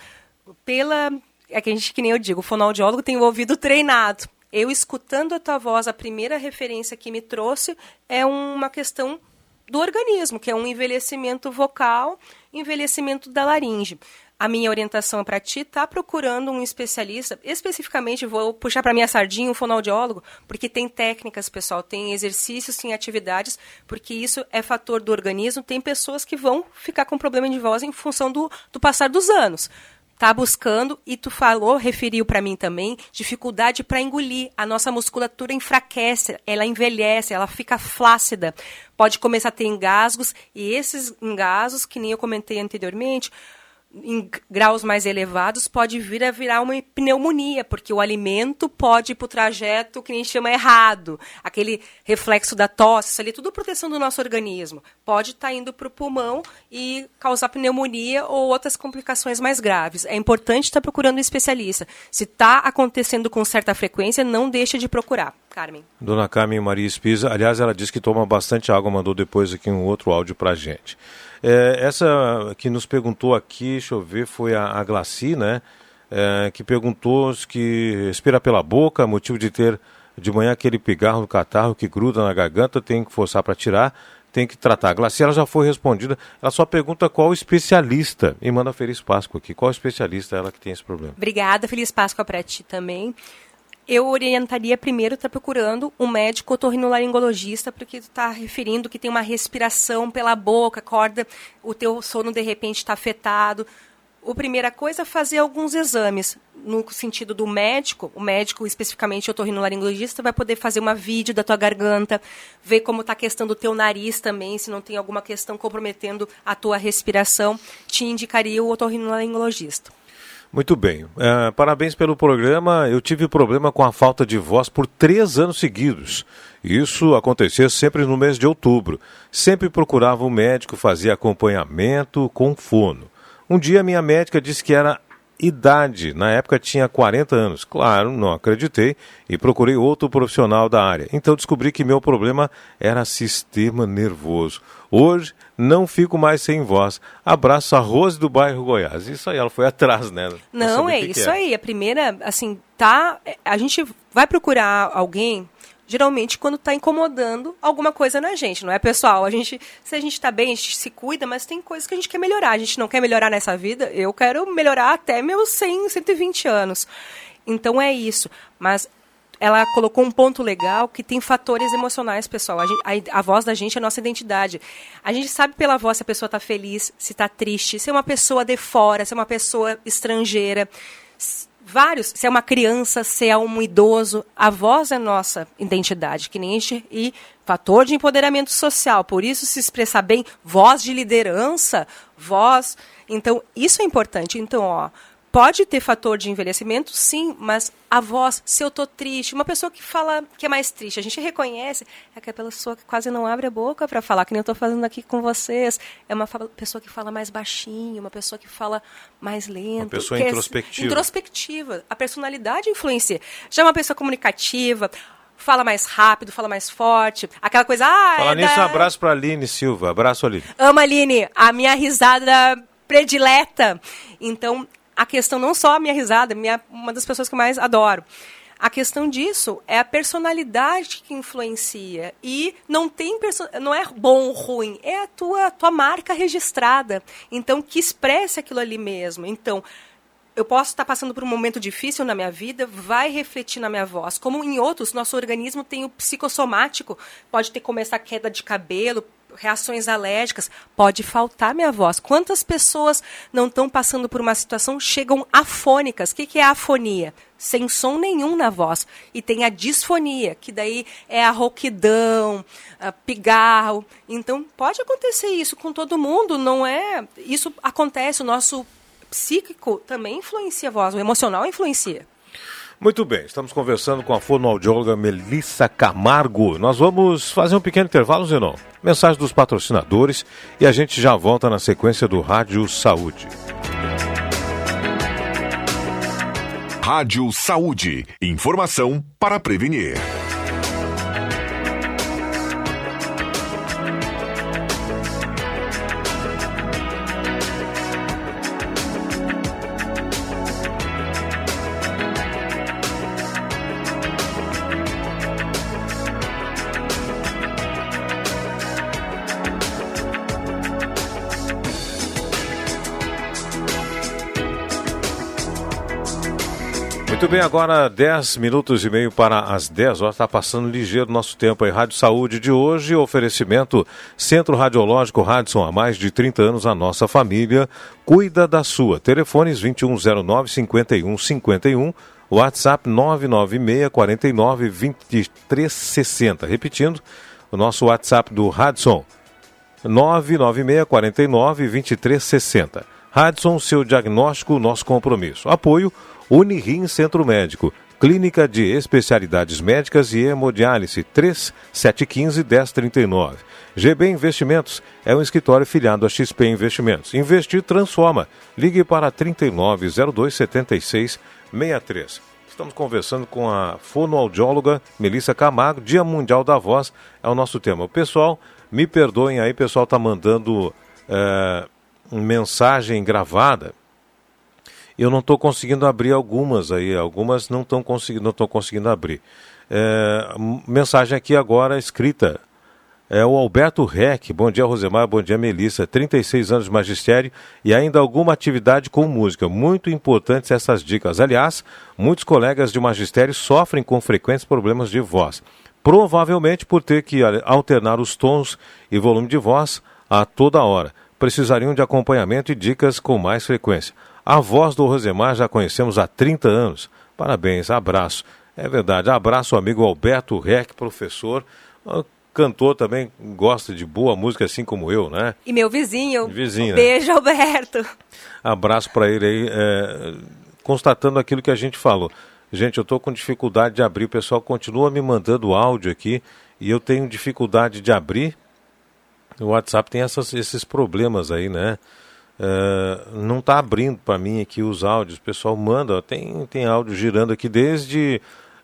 Pela. É que a gente, que nem eu digo, o fonoaudiólogo tem o ouvido treinado eu escutando a tua voz, a primeira referência que me trouxe é uma questão do organismo, que é um envelhecimento vocal, envelhecimento da laringe. A minha orientação é para ti tá procurando um especialista, especificamente vou puxar para minha sardinha um fonoaudiólogo, porque tem técnicas, pessoal, tem exercícios, tem atividades, porque isso é fator do organismo. Tem pessoas que vão ficar com problema de voz em função do, do passar dos anos tá buscando e tu falou, referiu para mim também, dificuldade para engolir. A nossa musculatura enfraquece, ela envelhece, ela fica flácida. Pode começar a ter engasgos e esses engasgos, que nem eu comentei anteriormente, em graus mais elevados, pode vir a virar uma pneumonia, porque o alimento pode ir para o trajeto que a gente chama errado. Aquele reflexo da tosse, isso ali tudo proteção do nosso organismo. Pode estar tá indo para o pulmão e causar pneumonia ou outras complicações mais graves. É importante estar tá procurando um especialista. Se está acontecendo com certa frequência, não deixe de procurar. Carmen. Dona Carmen Maria Espisa, aliás, ela disse que toma bastante água, mandou depois aqui um outro áudio para a gente. É, essa que nos perguntou aqui, deixa eu ver, foi a, a Glaci, né? É, que perguntou que respira pela boca, motivo de ter de manhã aquele pigarro no catarro que gruda na garganta, tem que forçar para tirar, tem que tratar. A Glaci, ela já foi respondida, ela só pergunta qual especialista, e manda Feliz Páscoa aqui, qual especialista ela que tem esse problema. Obrigada, Feliz Páscoa para ti também eu orientaria primeiro estar tá procurando um médico otorrinolaringologista, porque tu está referindo que tem uma respiração pela boca, corda, o teu sono de repente está afetado. A primeira coisa é fazer alguns exames. No sentido do médico, o médico, especificamente otorrinolaringologista, vai poder fazer uma vídeo da tua garganta, ver como está a questão do teu nariz também, se não tem alguma questão comprometendo a tua respiração, te indicaria o otorrinolaringologista. Muito bem. Uh, parabéns pelo programa. Eu tive problema com a falta de voz por três anos seguidos. Isso acontecia sempre no mês de outubro. Sempre procurava um médico, fazia acompanhamento com fono. Um dia minha médica disse que era idade. Na época tinha 40 anos. Claro, não acreditei e procurei outro profissional da área. Então descobri que meu problema era sistema nervoso. Hoje não fico mais sem voz. Abraço a Rose do bairro Goiás. Isso aí, ela foi (laughs) atrás, né? Não, é isso é. aí. A primeira, assim, tá. A gente vai procurar alguém geralmente quando está incomodando alguma coisa na gente, não é, pessoal? A gente, se a gente está bem, a gente se cuida, mas tem coisas que a gente quer melhorar. A gente não quer melhorar nessa vida. Eu quero melhorar até meus 100, 120 anos. Então é isso. Mas ela colocou um ponto legal que tem fatores emocionais, pessoal. A, gente, a, a, voz da gente é a nossa identidade. A gente sabe pela voz se a pessoa está feliz, se está triste, se é uma pessoa de fora, se é uma pessoa estrangeira vários, se é uma criança, se é um idoso, a voz é nossa identidade, que nem enche e fator de empoderamento social. Por isso se expressar bem, voz de liderança, voz. Então, isso é importante. Então, ó, Pode ter fator de envelhecimento, sim, mas a voz, se eu tô triste, uma pessoa que fala que é mais triste, a gente reconhece, é aquela pessoa que quase não abre a boca para falar, que nem eu estou fazendo aqui com vocês. É uma pessoa que fala mais baixinho, uma pessoa que fala mais lento. Uma pessoa introspectiva. É introspectiva. A personalidade influencia. Já uma pessoa comunicativa, fala mais rápido, fala mais forte. Aquela coisa. Ah, Fala é nisso, da... abraço para Aline Silva. Abraço, Aline. Ama, Aline. A minha risada predileta. Então, a questão não só a minha risada, minha, uma das pessoas que eu mais adoro. A questão disso é a personalidade que influencia. E não tem não é bom ou ruim, é a tua, tua marca registrada. Então, que expresse aquilo ali mesmo. Então, eu posso estar passando por um momento difícil na minha vida, vai refletir na minha voz. Como em outros, nosso organismo tem o psicossomático, pode ter começar queda de cabelo, reações alérgicas, pode faltar minha voz. Quantas pessoas não estão passando por uma situação, chegam afônicas? O que, que é afonia? Sem som nenhum na voz. E tem a disfonia, que daí é a rouquidão, a pigarro. Então, pode acontecer isso com todo mundo, não é? Isso acontece, o nosso psíquico também influencia a voz, o emocional influencia. Muito bem, estamos conversando com a fonoaudióloga Melissa Camargo. Nós vamos fazer um pequeno intervalo, Zenon. Mensagem dos patrocinadores e a gente já volta na sequência do Rádio Saúde. Rádio Saúde. Informação para prevenir. Muito bem, agora 10 minutos e meio para as 10 horas. Está passando ligeiro nosso tempo aí. Rádio Saúde de hoje, oferecimento Centro Radiológico Radson. Há mais de 30 anos, a nossa família cuida da sua. Telefones 2109-5151, WhatsApp 996 49 2360. Repetindo, o nosso WhatsApp do Radson, 996 49 2360. Radson, seu diagnóstico, nosso compromisso. Apoio Unirim Centro Médico. Clínica de Especialidades Médicas e Hemodiálise 3715-1039. GB Investimentos é um escritório filiado a XP Investimentos. Investir transforma. Ligue para 39027663. Estamos conversando com a fonoaudióloga Melissa Camargo. Dia Mundial da Voz é o nosso tema. Pessoal, me perdoem aí, pessoal está mandando é, mensagem gravada eu não estou conseguindo abrir algumas aí, algumas não estão conseguindo, não estou conseguindo abrir. É, mensagem aqui agora escrita. É o Alberto Reck. Bom dia, Rosemar. Bom dia, Melissa. 36 anos de magistério e ainda alguma atividade com música. Muito importantes essas dicas. Aliás, muitos colegas de magistério sofrem com frequentes problemas de voz. Provavelmente por ter que alternar os tons e volume de voz a toda hora. Precisariam de acompanhamento e dicas com mais frequência. A voz do Rosemar já conhecemos há 30 anos. Parabéns, abraço. É verdade, abraço amigo Alberto Reck, professor, cantor também, gosta de boa música assim como eu, né? E meu vizinho. Vizinho. Um beijo, né? Alberto. Abraço para ele aí, é, constatando aquilo que a gente falou. Gente, eu estou com dificuldade de abrir, o pessoal continua me mandando áudio aqui e eu tenho dificuldade de abrir. O WhatsApp tem essas, esses problemas aí, né? Uh, não está abrindo para mim aqui os áudios. O pessoal manda, tem, tem áudio girando aqui desde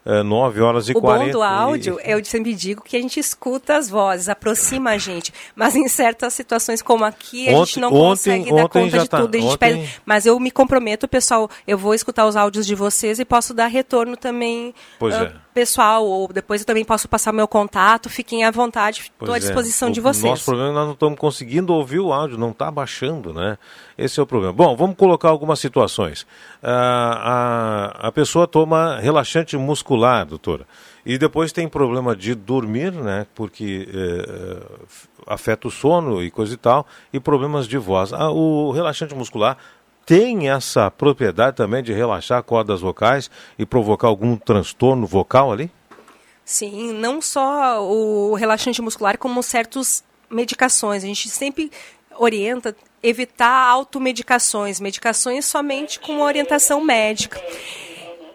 uh, é, 9 horas e o 40. O bom do áudio, e... eu sempre digo que a gente escuta as vozes, aproxima a gente. Mas em certas situações como aqui, a ontem, gente não ontem, consegue dar conta de tá, tudo. A ontem... pede, mas eu me comprometo, pessoal, eu vou escutar os áudios de vocês e posso dar retorno também. Pois uh, é pessoal, ou depois eu também posso passar meu contato, fiquem à vontade, estou à é. disposição é. de vocês. Nosso problema é que nós não estamos conseguindo ouvir o áudio, não está baixando, né? Esse é o problema. Bom, vamos colocar algumas situações. Ah, a, a pessoa toma relaxante muscular, doutora, e depois tem problema de dormir, né? Porque é, afeta o sono e coisa e tal, e problemas de voz. Ah, o relaxante muscular tem essa propriedade também de relaxar cordas vocais e provocar algum transtorno vocal ali? Sim, não só o relaxante muscular, como certas medicações. A gente sempre orienta evitar automedicações, medicações somente com orientação médica.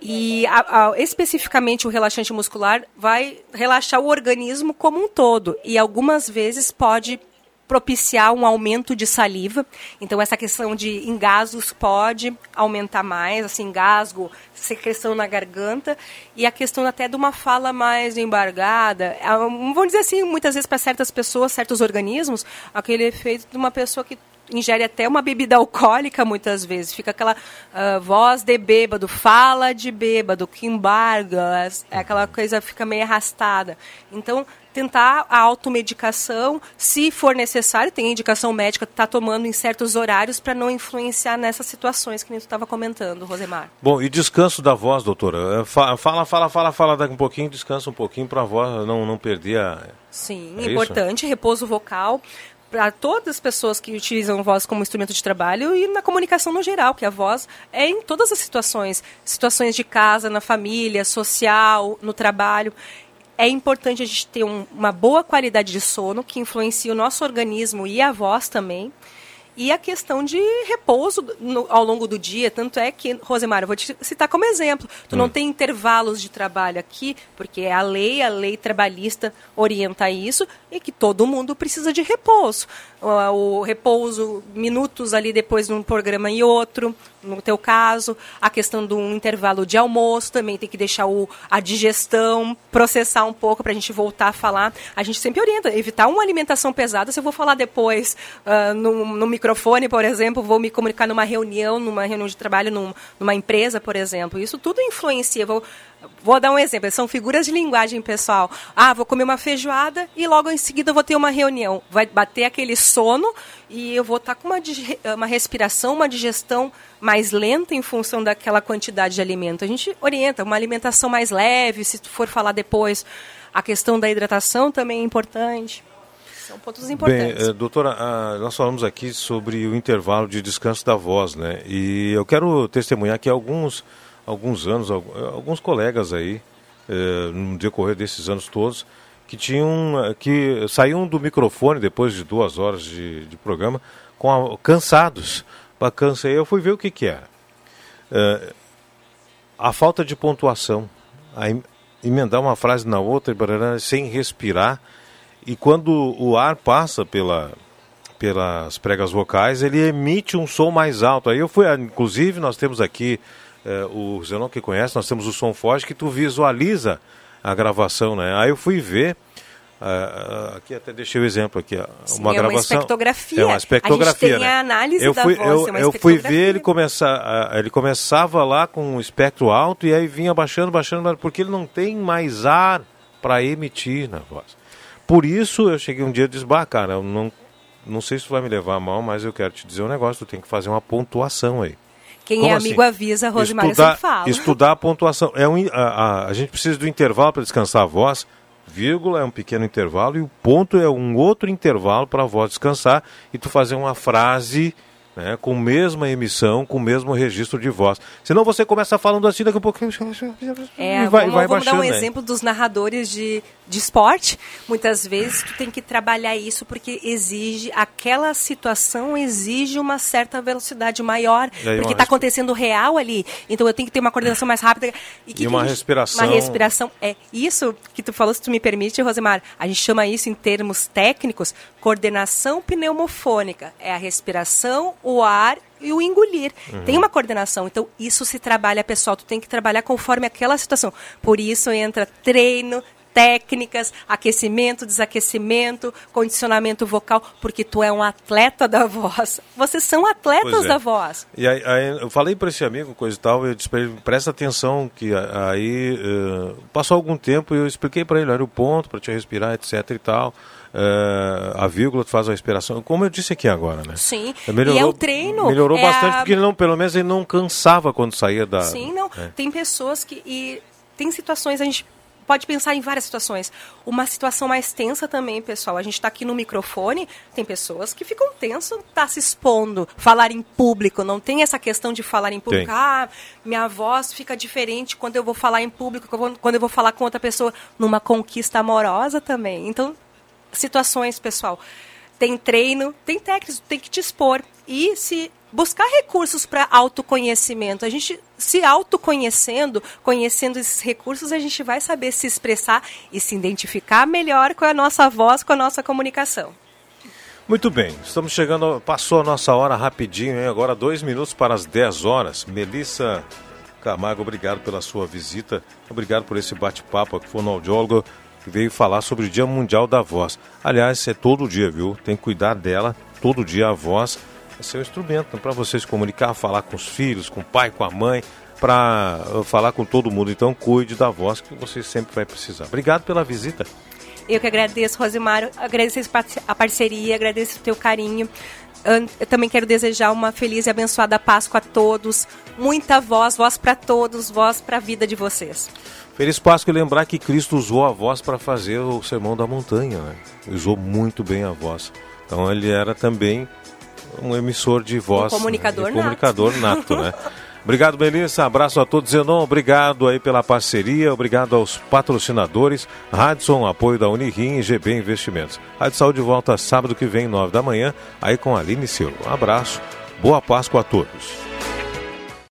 E a, a, especificamente o relaxante muscular vai relaxar o organismo como um todo e algumas vezes pode propiciar um aumento de saliva. Então, essa questão de engasgos pode aumentar mais, assim, engasgo, secreção na garganta, e a questão até de uma fala mais embargada. É, vamos dizer assim, muitas vezes para certas pessoas, certos organismos, aquele efeito de uma pessoa que ingere até uma bebida alcoólica muitas vezes. Fica aquela uh, voz de bêbado, fala de bêbado, que embarga, aquela coisa fica meio arrastada. Então, tentar a automedicação, se for necessário, tem indicação médica, está tomando em certos horários para não influenciar nessas situações que gente estava comentando, Rosemar. Bom, e descanso da voz, doutora? É, fala, fala, fala, fala daqui um pouquinho, descansa um pouquinho para a voz não, não perder a... Sim, é importante, isso? repouso vocal para todas as pessoas que utilizam voz como instrumento de trabalho e na comunicação no geral, que a voz é em todas as situações, situações de casa, na família, social, no trabalho é importante a gente ter um, uma boa qualidade de sono, que influencia o nosso organismo e a voz também. E a questão de repouso no, ao longo do dia, tanto é que, Rosemar, eu vou te citar como exemplo. Tu hum. não tem intervalos de trabalho aqui, porque é a lei, a lei trabalhista orienta isso, e que todo mundo precisa de repouso. O, repouso, minutos ali depois de um programa e outro, no teu caso, a questão do intervalo de almoço, também tem que deixar o, a digestão processar um pouco para a gente voltar a falar. A gente sempre orienta, evitar uma alimentação pesada. Se eu vou falar depois uh, no, no, microfone, por exemplo, vou me comunicar numa reunião, numa reunião de trabalho, num, numa empresa, por exemplo. Isso tudo influencia. Vou, Vou dar um exemplo, são figuras de linguagem pessoal. Ah, vou comer uma feijoada e logo em seguida vou ter uma reunião. Vai bater aquele sono e eu vou estar com uma, uma respiração, uma digestão mais lenta em função daquela quantidade de alimento. A gente orienta uma alimentação mais leve, se for falar depois. A questão da hidratação também é importante. São pontos importantes. Bem, eh, doutora, ah, nós falamos aqui sobre o intervalo de descanso da voz, né? E eu quero testemunhar que alguns alguns anos, alguns colegas aí, eh, no decorrer desses anos todos, que tinham, eh, que saíam do microfone depois de duas horas de, de programa, com a, cansados, aí, eu fui ver o que que era. É, a falta de pontuação, a em- emendar uma frase na outra sem respirar, e quando o ar passa pela, pelas pregas vocais, ele emite um som mais alto. Aí eu fui, ah, inclusive, nós temos aqui, eh, o Zenon que conhece, nós temos o som forte que tu visualiza a gravação, né? Aí eu fui ver, ah, aqui até deixei o exemplo aqui, ó, Sim, uma é uma gravação. espectrografia. É uma espectrografia, A né? a análise eu da fui, voz, eu, é uma eu fui ver ele começar, ah, ele começava lá com um espectro alto e aí vinha baixando, baixando, porque ele não tem mais ar para emitir na voz. Por isso eu cheguei um dia e disse, bah, cara, eu não, não sei se tu vai me levar a mal, mas eu quero te dizer um negócio, tu tem que fazer uma pontuação aí. Quem Como é assim? amigo avisa, Rosimário estudar, fala. estudar a pontuação. É um, a, a, a gente precisa do intervalo para descansar a voz. Vírgula é um pequeno intervalo e o ponto é um outro intervalo para a voz descansar e tu fazer uma frase né, com mesma emissão, com o mesmo registro de voz. Senão você começa falando assim, daqui a pouco É, e vai, vamos, vai vamos dar um né? exemplo dos narradores de, de esporte. Muitas vezes tu tem que trabalhar isso porque exige, aquela situação exige uma certa velocidade maior, E porque uma está acontecendo real ali. Então eu tenho que ter uma coordenação mais rápida. que E uma a gente- respiração. Uma respiração. É isso que tu falou, se tu me permite, Rosemar. A gente chama isso em termos técnicos, coordenação pneumofônica. É a respiração, o ar e o engolir. Uhum. Tem uma coordenação. Então, isso se trabalha, pessoal. Tu tem que trabalhar conforme aquela situação. Por isso entra treino, técnicas, aquecimento, desaquecimento, condicionamento vocal, porque tu é um atleta da voz. Vocês são atletas é. da voz. E aí, aí eu falei para esse amigo, coisa e tal, eu disse pra ele, presta atenção, que aí eh, passou algum tempo e eu expliquei para ele, olha o ponto para te respirar, etc e tal. Eh, a vírgula tu faz a respiração, como eu disse aqui agora, né? Sim. Melhorou, e é o treino. Melhorou é bastante, a- porque ele não, pelo menos ele não cansava quando saía da. Sim, não. É. Tem pessoas que. E tem situações, a gente pode pensar em várias situações. Uma situação mais tensa também, pessoal. A gente está aqui no microfone, tem pessoas que ficam tensas, tá se expondo, falar em público. Não tem essa questão de falar em público. Tem. Ah, minha voz fica diferente quando eu vou falar em público, quando eu vou falar com outra pessoa. Numa conquista amorosa também. Então, situações, pessoal. Tem treino, tem técnicas, tem que te expor. E se buscar recursos para autoconhecimento. A gente se autoconhecendo, conhecendo esses recursos, a gente vai saber se expressar e se identificar melhor com a nossa voz, com a nossa comunicação. Muito bem, estamos chegando, passou a nossa hora rapidinho, hein? agora dois minutos para as 10 horas. Melissa Camargo, obrigado pela sua visita, obrigado por esse bate-papo aqui, fonoaudiólogo que veio falar sobre o Dia Mundial da Voz. Aliás, é todo dia, viu? Tem que cuidar dela, todo dia a voz é seu instrumento para você se comunicar, falar com os filhos, com o pai, com a mãe, para falar com todo mundo. Então, cuide da voz que você sempre vai precisar. Obrigado pela visita. Eu que agradeço, Rosimário, agradeço a parceria, agradeço o teu carinho. Eu também quero desejar uma feliz e abençoada Páscoa a todos. Muita voz, voz para todos, voz para a vida de vocês. Feliz Páscoa e lembrar que Cristo usou a voz para fazer o Sermão da Montanha. Né? Usou muito bem a voz. Então ele era também um emissor de voz. Um comunicador né? Um nato. comunicador nato, né? (laughs) Obrigado, Melissa. Abraço a todos. Zenon, obrigado aí pela parceria. Obrigado aos patrocinadores. Radson, apoio da Unirim e GB Investimentos. Rádio Saúde volta sábado que vem, nove da manhã, aí com a Aline Silva. Um abraço. Boa Páscoa a todos.